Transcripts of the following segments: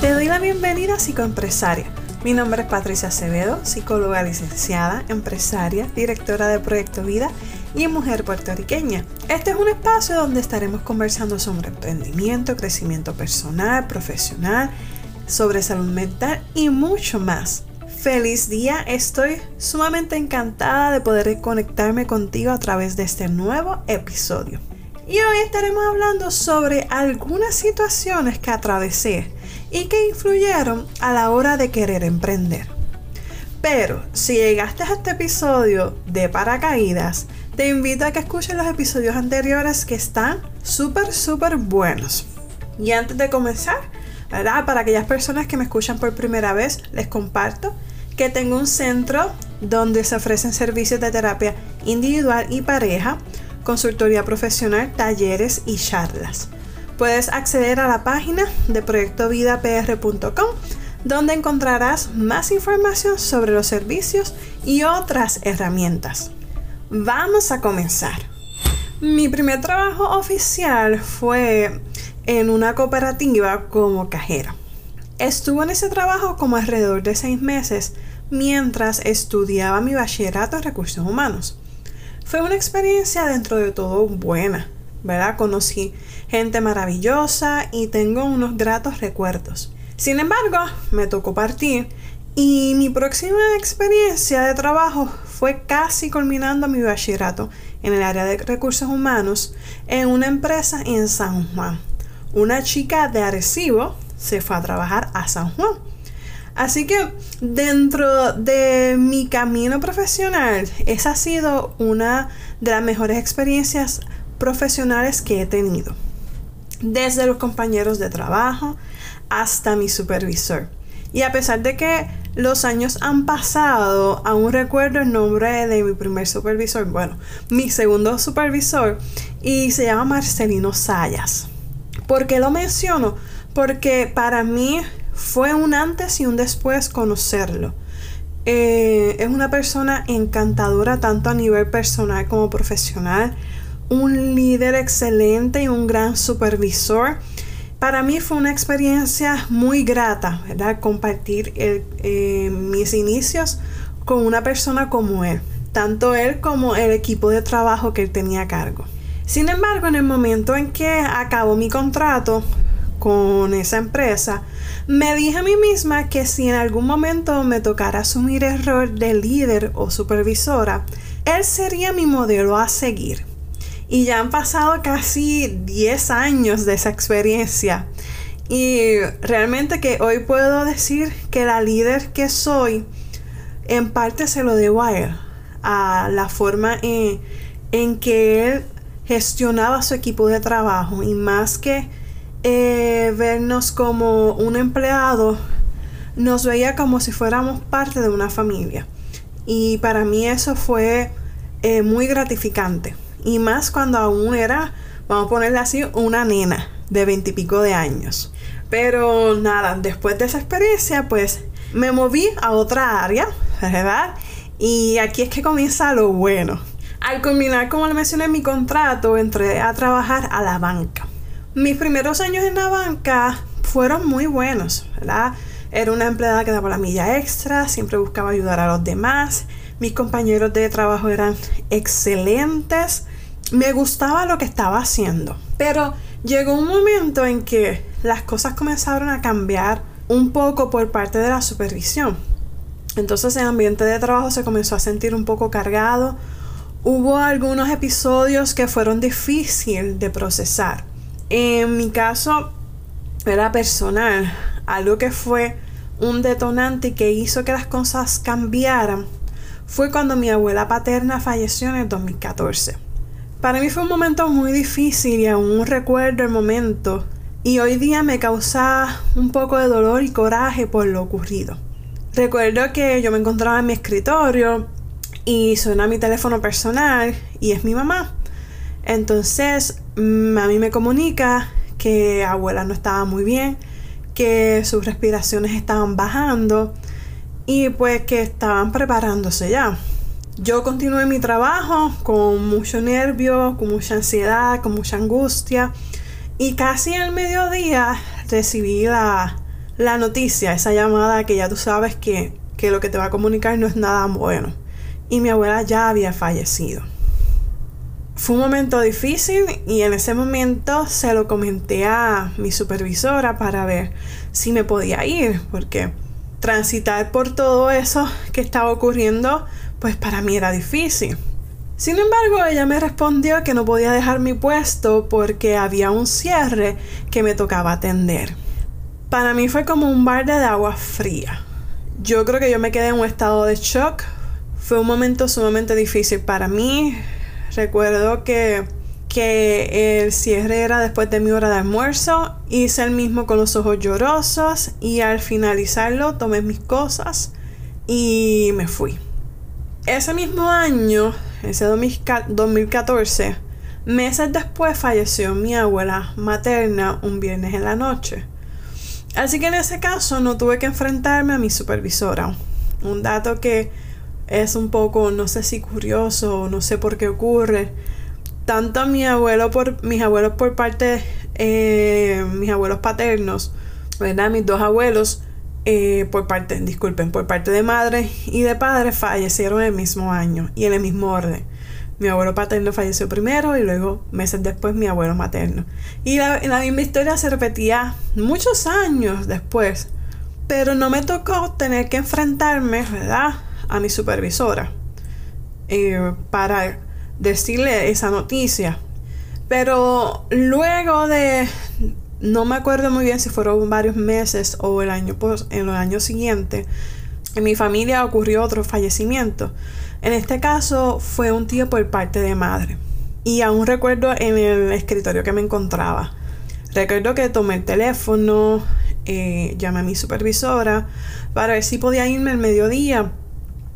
Te doy la bienvenida Psicoempresaria. Mi nombre es Patricia Acevedo, psicóloga licenciada, empresaria, directora de Proyecto Vida y mujer puertorriqueña. Este es un espacio donde estaremos conversando sobre emprendimiento, crecimiento personal, profesional, sobre salud mental y mucho más. Feliz día, estoy sumamente encantada de poder conectarme contigo a través de este nuevo episodio. Y hoy estaremos hablando sobre algunas situaciones que atravesé y que influyeron a la hora de querer emprender. Pero si llegaste a este episodio de paracaídas, te invito a que escuches los episodios anteriores que están súper, súper buenos. Y antes de comenzar. Para aquellas personas que me escuchan por primera vez, les comparto que tengo un centro donde se ofrecen servicios de terapia individual y pareja, consultoría profesional, talleres y charlas. Puedes acceder a la página de proyectovidapr.com donde encontrarás más información sobre los servicios y otras herramientas. Vamos a comenzar. Mi primer trabajo oficial fue en una cooperativa como cajera. Estuve en ese trabajo como alrededor de seis meses mientras estudiaba mi bachillerato en recursos humanos. Fue una experiencia dentro de todo buena, ¿verdad? Conocí gente maravillosa y tengo unos gratos recuerdos. Sin embargo, me tocó partir y mi próxima experiencia de trabajo fue casi culminando mi bachillerato en el área de recursos humanos en una empresa en San Juan. Una chica de Arecibo se fue a trabajar a San Juan. Así que dentro de mi camino profesional, esa ha sido una de las mejores experiencias profesionales que he tenido. Desde los compañeros de trabajo hasta mi supervisor. Y a pesar de que los años han pasado, aún recuerdo el nombre de mi primer supervisor, bueno, mi segundo supervisor, y se llama Marcelino Sayas. ¿Por qué lo menciono? Porque para mí fue un antes y un después conocerlo. Eh, es una persona encantadora tanto a nivel personal como profesional, un líder excelente y un gran supervisor para mí fue una experiencia muy grata, ¿verdad? Compartir eh, mis inicios con una persona como él, tanto él como el equipo de trabajo que él tenía a cargo. Sin embargo, en el momento en que acabó mi contrato con esa empresa, me dije a mí misma que si en algún momento me tocara asumir el rol de líder o supervisora, él sería mi modelo a seguir. Y ya han pasado casi 10 años de esa experiencia. Y realmente que hoy puedo decir que la líder que soy, en parte se lo debo a él. A la forma en, en que él gestionaba su equipo de trabajo. Y más que eh, vernos como un empleado, nos veía como si fuéramos parte de una familia. Y para mí eso fue eh, muy gratificante. Y más cuando aún era, vamos a ponerle así, una nena de veintipico de años. Pero nada, después de esa experiencia, pues me moví a otra área, ¿verdad? Y aquí es que comienza lo bueno. Al culminar, como le mencioné en mi contrato, entré a trabajar a la banca. Mis primeros años en la banca fueron muy buenos, ¿verdad? Era una empleada que daba la milla extra, siempre buscaba ayudar a los demás. Mis compañeros de trabajo eran excelentes me gustaba lo que estaba haciendo. Pero llegó un momento en que las cosas comenzaron a cambiar un poco por parte de la supervisión. Entonces el ambiente de trabajo se comenzó a sentir un poco cargado. Hubo algunos episodios que fueron difíciles de procesar. En mi caso era personal, algo que fue un detonante que hizo que las cosas cambiaran fue cuando mi abuela paterna falleció en el 2014. Para mí fue un momento muy difícil y aún recuerdo el momento y hoy día me causa un poco de dolor y coraje por lo ocurrido. Recuerdo que yo me encontraba en mi escritorio y suena mi teléfono personal y es mi mamá. Entonces mami me comunica que abuela no estaba muy bien, que sus respiraciones estaban bajando y pues que estaban preparándose ya. Yo continué mi trabajo con mucho nervio, con mucha ansiedad, con mucha angustia. Y casi al mediodía recibí la, la noticia, esa llamada que ya tú sabes que, que lo que te va a comunicar no es nada bueno. Y mi abuela ya había fallecido. Fue un momento difícil y en ese momento se lo comenté a mi supervisora para ver si me podía ir, porque transitar por todo eso que estaba ocurriendo, pues para mí era difícil. Sin embargo, ella me respondió que no podía dejar mi puesto porque había un cierre que me tocaba atender. Para mí fue como un balde de agua fría. Yo creo que yo me quedé en un estado de shock. Fue un momento sumamente difícil para mí. Recuerdo que, que el cierre era después de mi hora de almuerzo. Hice el mismo con los ojos llorosos y al finalizarlo tomé mis cosas y me fui. Ese mismo año, ese 2014, meses después falleció mi abuela materna un viernes en la noche. Así que en ese caso no tuve que enfrentarme a mi supervisora. Un dato que es un poco, no sé si curioso, no sé por qué ocurre. Tanto mi abuelo por, mis abuelos por parte, eh, mis abuelos paternos, ¿verdad? Mis dos abuelos, eh, por parte, disculpen, por parte de madre y de padre fallecieron el mismo año y en el mismo orden. Mi abuelo paterno falleció primero y luego meses después mi abuelo materno. Y la, la misma historia se repetía muchos años después. Pero no me tocó tener que enfrentarme, ¿verdad? A mi supervisora eh, para decirle esa noticia. Pero luego de, no me acuerdo muy bien si fueron varios meses o el año, en los años siguientes, en mi familia ocurrió otro fallecimiento. En este caso fue un tío por parte de madre. Y aún recuerdo en el escritorio que me encontraba. Recuerdo que tomé el teléfono, eh, llamé a mi supervisora para ver si podía irme el mediodía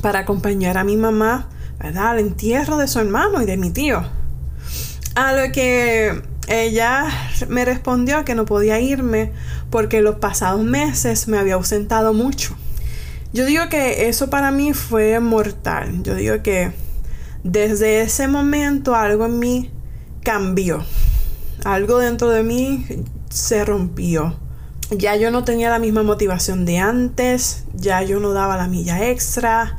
para acompañar a mi mamá, ¿verdad? Al entierro de su hermano y de mi tío. A lo que ella me respondió que no podía irme porque los pasados meses me había ausentado mucho. Yo digo que eso para mí fue mortal. Yo digo que desde ese momento algo en mí cambió. Algo dentro de mí se rompió. Ya yo no tenía la misma motivación de antes, ya yo no daba la milla extra,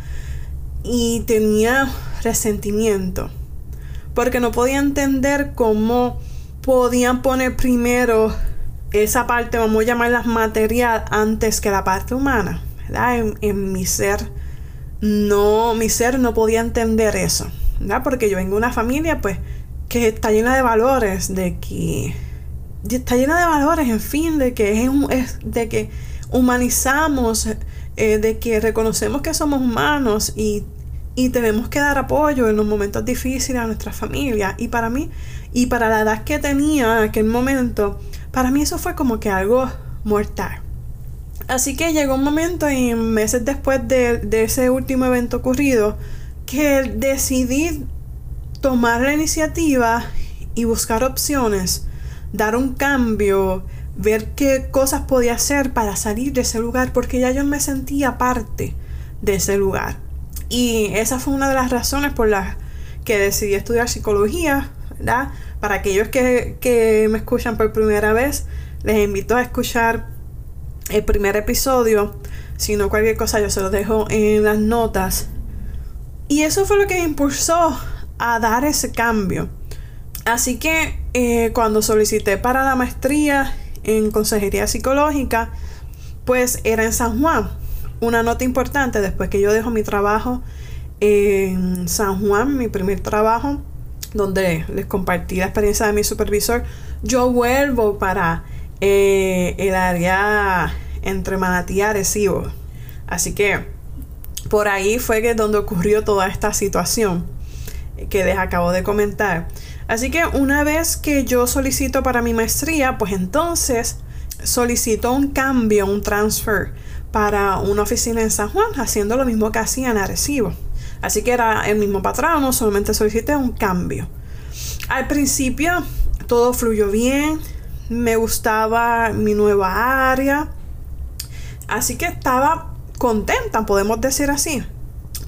y tenía resentimiento porque no podía entender cómo podían poner primero esa parte, vamos a llamarla material, antes que la parte humana. En, en, mi ser, no, mi ser no podía entender eso, ¿verdad? Porque yo vengo de una familia, pues, que está llena de valores, de que está llena de valores, en fin, de que es, de que humanizamos eh, de que reconocemos que somos humanos y, y, tenemos que dar apoyo en los momentos difíciles a nuestra familia. Y para mí, y para la edad que tenía en aquel momento, para mí eso fue como que algo mortal. Así que llegó un momento y meses después de, de ese último evento ocurrido que decidí tomar la iniciativa y buscar opciones, dar un cambio, ver qué cosas podía hacer para salir de ese lugar, porque ya yo me sentía parte de ese lugar. Y esa fue una de las razones por las que decidí estudiar psicología, ¿verdad? Para aquellos que, que me escuchan por primera vez, les invito a escuchar el primer episodio. Si no, cualquier cosa yo se lo dejo en las notas. Y eso fue lo que me impulsó a dar ese cambio. Así que eh, cuando solicité para la maestría en consejería psicológica, pues era en San Juan. Una nota importante, después que yo dejo mi trabajo en San Juan, mi primer trabajo, donde les compartí la experiencia de mi supervisor, yo vuelvo para eh, el área entre Manatí y Arecibo. Así que por ahí fue que donde ocurrió toda esta situación que les acabo de comentar. Así que una vez que yo solicito para mi maestría, pues entonces solicito un cambio, un transfer para una oficina en San Juan, haciendo lo mismo que hacía en Arecibo. Así que era el mismo patrón, solamente solicité un cambio. Al principio todo fluyó bien, me gustaba mi nueva área, así que estaba contenta, podemos decir así.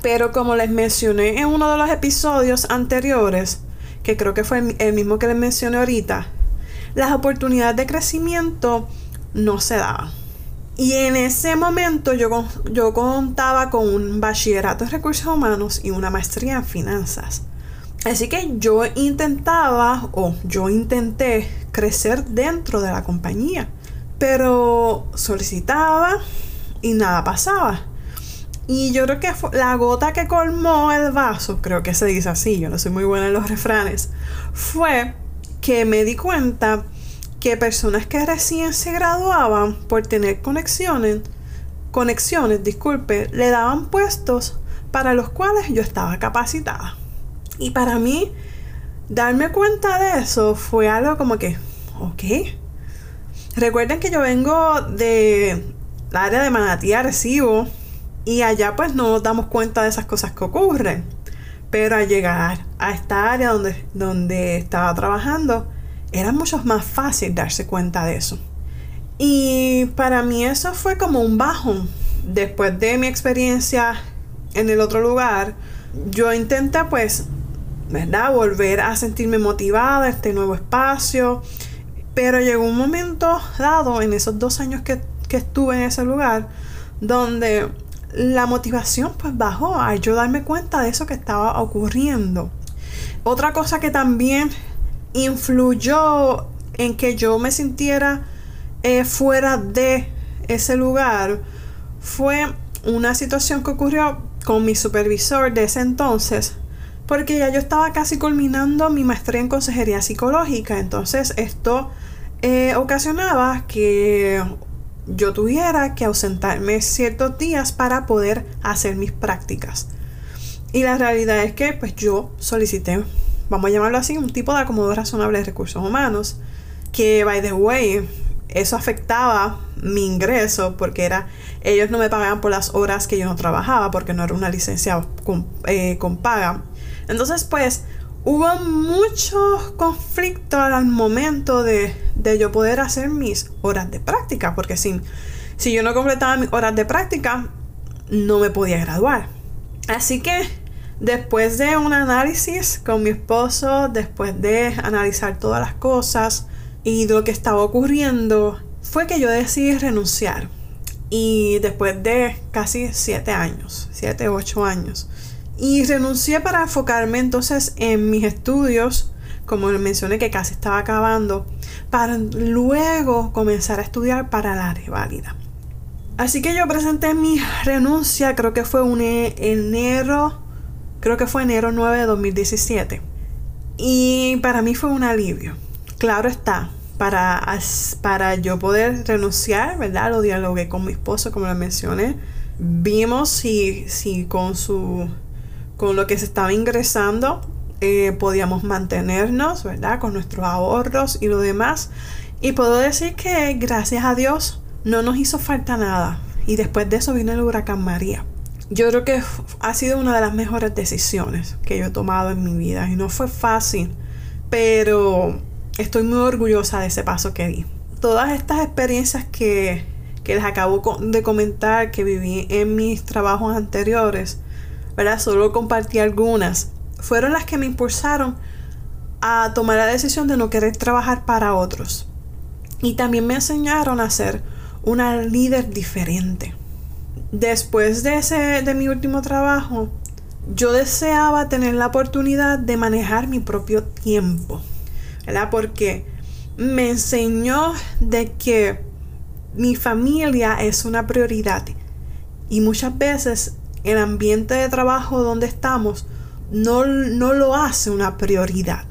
Pero como les mencioné en uno de los episodios anteriores, que creo que fue el mismo que les mencioné ahorita, las oportunidades de crecimiento no se daban. Y en ese momento yo, yo contaba con un bachillerato en recursos humanos y una maestría en finanzas. Así que yo intentaba o yo intenté crecer dentro de la compañía. Pero solicitaba y nada pasaba. Y yo creo que la gota que colmó el vaso, creo que se dice así, yo no soy muy buena en los refranes, fue que me di cuenta que personas que recién se graduaban por tener conexiones, conexiones, disculpe, le daban puestos para los cuales yo estaba capacitada. Y para mí, darme cuenta de eso fue algo como que, ok. Recuerden que yo vengo de la área de Manatí Recibo y allá pues no nos damos cuenta de esas cosas que ocurren. Pero al llegar a esta área donde, donde estaba trabajando, era mucho más fácil darse cuenta de eso. Y para mí eso fue como un bajo. Después de mi experiencia en el otro lugar, yo intenté pues, ¿verdad? Volver a sentirme motivada, este nuevo espacio. Pero llegó un momento dado en esos dos años que, que estuve en ese lugar, donde la motivación pues bajó a yo darme cuenta de eso que estaba ocurriendo. Otra cosa que también influyó en que yo me sintiera eh, fuera de ese lugar fue una situación que ocurrió con mi supervisor de ese entonces, porque ya yo estaba casi culminando mi maestría en consejería psicológica, entonces esto eh, ocasionaba que yo tuviera que ausentarme ciertos días para poder hacer mis prácticas. Y la realidad es que pues yo solicité vamos a llamarlo así, un tipo de acomodo razonable de recursos humanos, que, by the way, eso afectaba mi ingreso porque era, ellos no me pagaban por las horas que yo no trabajaba porque no era una licencia con, eh, con paga. Entonces, pues, hubo muchos conflictos al momento de, de, yo poder hacer mis horas de práctica, porque si, si yo no completaba mis horas de práctica, no me podía graduar. Así que Después de un análisis con mi esposo, después de analizar todas las cosas y lo que estaba ocurriendo, fue que yo decidí renunciar. Y después de casi siete años, siete, ocho años. Y renuncié para enfocarme entonces en mis estudios, como mencioné que casi estaba acabando, para luego comenzar a estudiar para la reválida. Así que yo presenté mi renuncia, creo que fue un e-, enero creo que fue enero 9 de 2017. Y para mí fue un alivio. Claro está, para, para yo poder renunciar, ¿verdad? Lo dialogué con mi esposo, como lo mencioné. Vimos si, si con su con lo que se estaba ingresando eh, podíamos mantenernos, ¿verdad? Con nuestros ahorros y lo demás. Y puedo decir que gracias a Dios no nos hizo falta nada. Y después de eso vino el huracán María yo creo que ha sido una de las mejores decisiones que yo he tomado en mi vida y no fue fácil, pero estoy muy orgullosa de ese paso que di. Todas estas experiencias que, que les acabo de comentar que viví en mis trabajos anteriores, ¿verdad? Solo compartí algunas, fueron las que me impulsaron a tomar la decisión de no querer trabajar para otros. Y también me enseñaron a ser una líder diferente después de ese de mi último trabajo, yo deseaba tener la oportunidad de manejar mi propio tiempo, ¿verdad? Porque me enseñó de que mi familia es una prioridad y muchas veces el ambiente de trabajo donde estamos no, no lo hace una prioridad.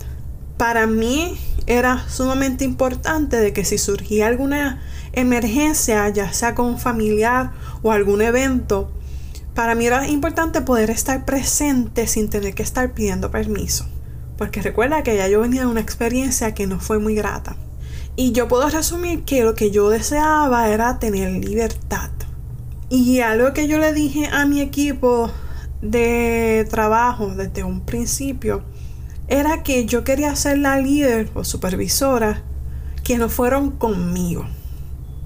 Para mí era sumamente importante de que si surgía alguna emergencia, ya sea con un familiar o algún evento, para mí era importante poder estar presente sin tener que estar pidiendo permiso. Porque recuerda que ya yo venía de una experiencia que no fue muy grata. Y yo puedo resumir que lo que yo deseaba era tener libertad. Y algo que yo le dije a mi equipo de trabajo desde un principio era que yo quería ser la líder o supervisora que no fueron conmigo.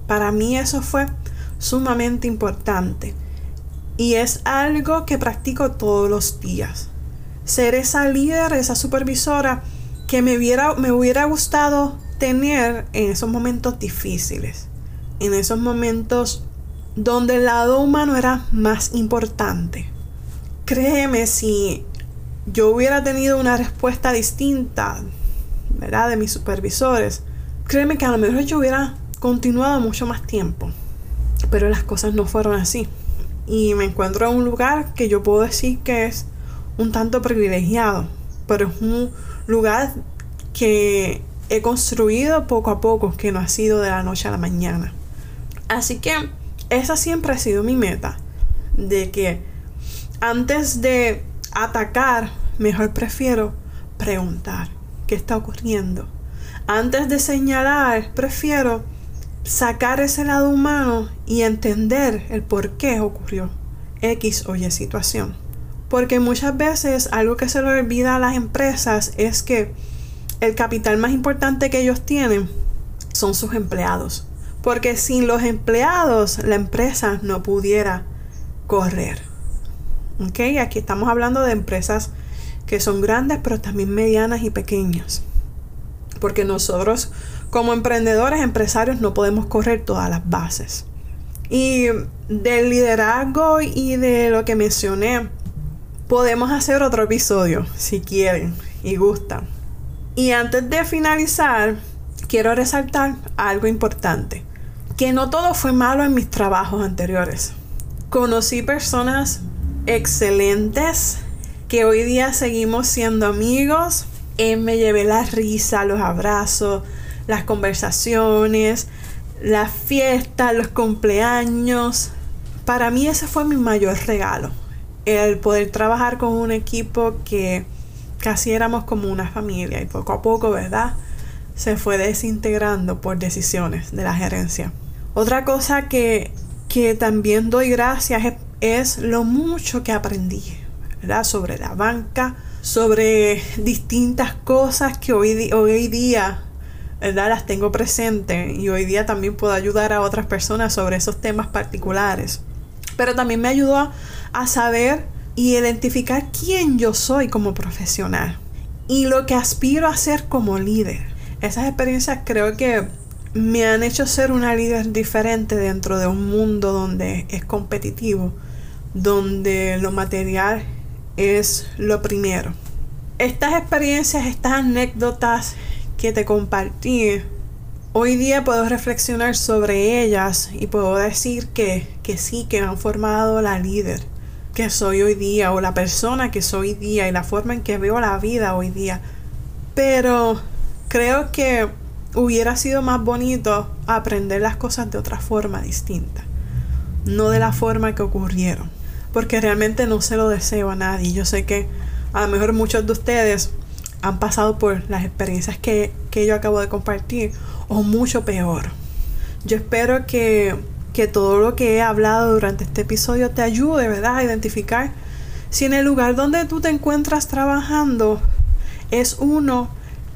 Para mí eso fue sumamente importante. Y es algo que practico todos los días. Ser esa líder, esa supervisora que me hubiera, me hubiera gustado tener en esos momentos difíciles. En esos momentos donde el lado humano era más importante. Créeme, si yo hubiera tenido una respuesta distinta, ¿verdad? De mis supervisores, créeme que a lo mejor yo hubiera continuado mucho más tiempo. Pero las cosas no fueron así. Y me encuentro en un lugar que yo puedo decir que es un tanto privilegiado, pero es un lugar que he construido poco a poco, que no ha sido de la noche a la mañana. Así que esa siempre ha sido mi meta, de que antes de atacar, mejor prefiero preguntar qué está ocurriendo. Antes de señalar, prefiero sacar ese lado humano y entender el por qué ocurrió X o Y situación. Porque muchas veces algo que se le olvida a las empresas es que el capital más importante que ellos tienen son sus empleados. Porque sin los empleados la empresa no pudiera correr. ¿Ok? Aquí estamos hablando de empresas que son grandes pero también medianas y pequeñas. Porque nosotros como emprendedores, empresarios, no podemos correr todas las bases. Y del liderazgo y de lo que mencioné, podemos hacer otro episodio si quieren y gustan. Y antes de finalizar, quiero resaltar algo importante, que no todo fue malo en mis trabajos anteriores. Conocí personas excelentes que hoy día seguimos siendo amigos. Eh, me llevé la risa, los abrazos, las conversaciones, las fiestas, los cumpleaños. Para mí ese fue mi mayor regalo. El poder trabajar con un equipo que casi éramos como una familia y poco a poco, ¿verdad? Se fue desintegrando por decisiones de la gerencia. Otra cosa que, que también doy gracias es, es lo mucho que aprendí, ¿verdad? Sobre la banca, sobre distintas cosas que hoy, día ¿verdad? Las tengo presentes y hoy día también puedo ayudar a otras personas sobre esos temas particulares. Pero también me ayudó a, saber y identificar quién yo soy como profesional y lo que aspiro a ser como líder. Esas experiencias creo que me han hecho ser una líder diferente dentro de un mundo donde es competitivo, donde lo material es lo primero. Estas experiencias, estas anécdotas que te compartí, hoy día puedo reflexionar sobre ellas y puedo decir que, que sí, que han formado la líder que soy hoy día o la persona que soy hoy día y la forma en que veo la vida hoy día. Pero creo que hubiera sido más bonito aprender las cosas de otra forma distinta, no de la forma que ocurrieron, porque realmente no se lo deseo a nadie. Yo sé que a lo mejor muchos de ustedes han pasado por las experiencias que, yo acabo de compartir o mucho peor. Yo espero que, que todo lo que he hablado durante este episodio te ayude, ¿verdad? A identificar si en el lugar donde tú te encuentras trabajando es uno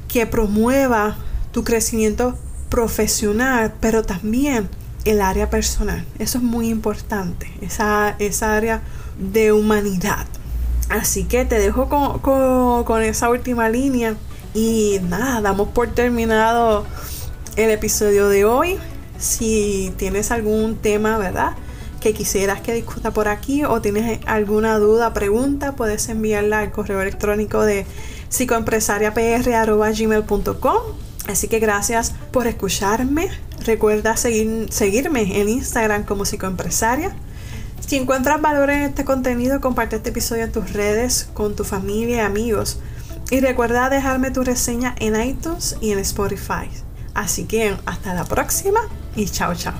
que promueva tu crecimiento profesional, pero también el área personal. Eso es muy importante, esa, esa área de humanidad. Así que te dejo con, esa última línea. Y nada, damos por terminado el episodio de hoy. Si tienes algún tema, ¿verdad? Que quisieras que discuta por aquí o tienes alguna duda, pregunta, puedes enviarla al correo electrónico de psicoempresariapr.gmail.com Así que gracias por escucharme. Recuerda seguir, seguirme en Instagram como psicoempresaria. Si encuentras valor en este contenido, comparte este episodio en tus redes, con tu familia y amigos. Y recuerda dejarme tu reseña en iTunes y en Spotify. Así que hasta la próxima y chao chao.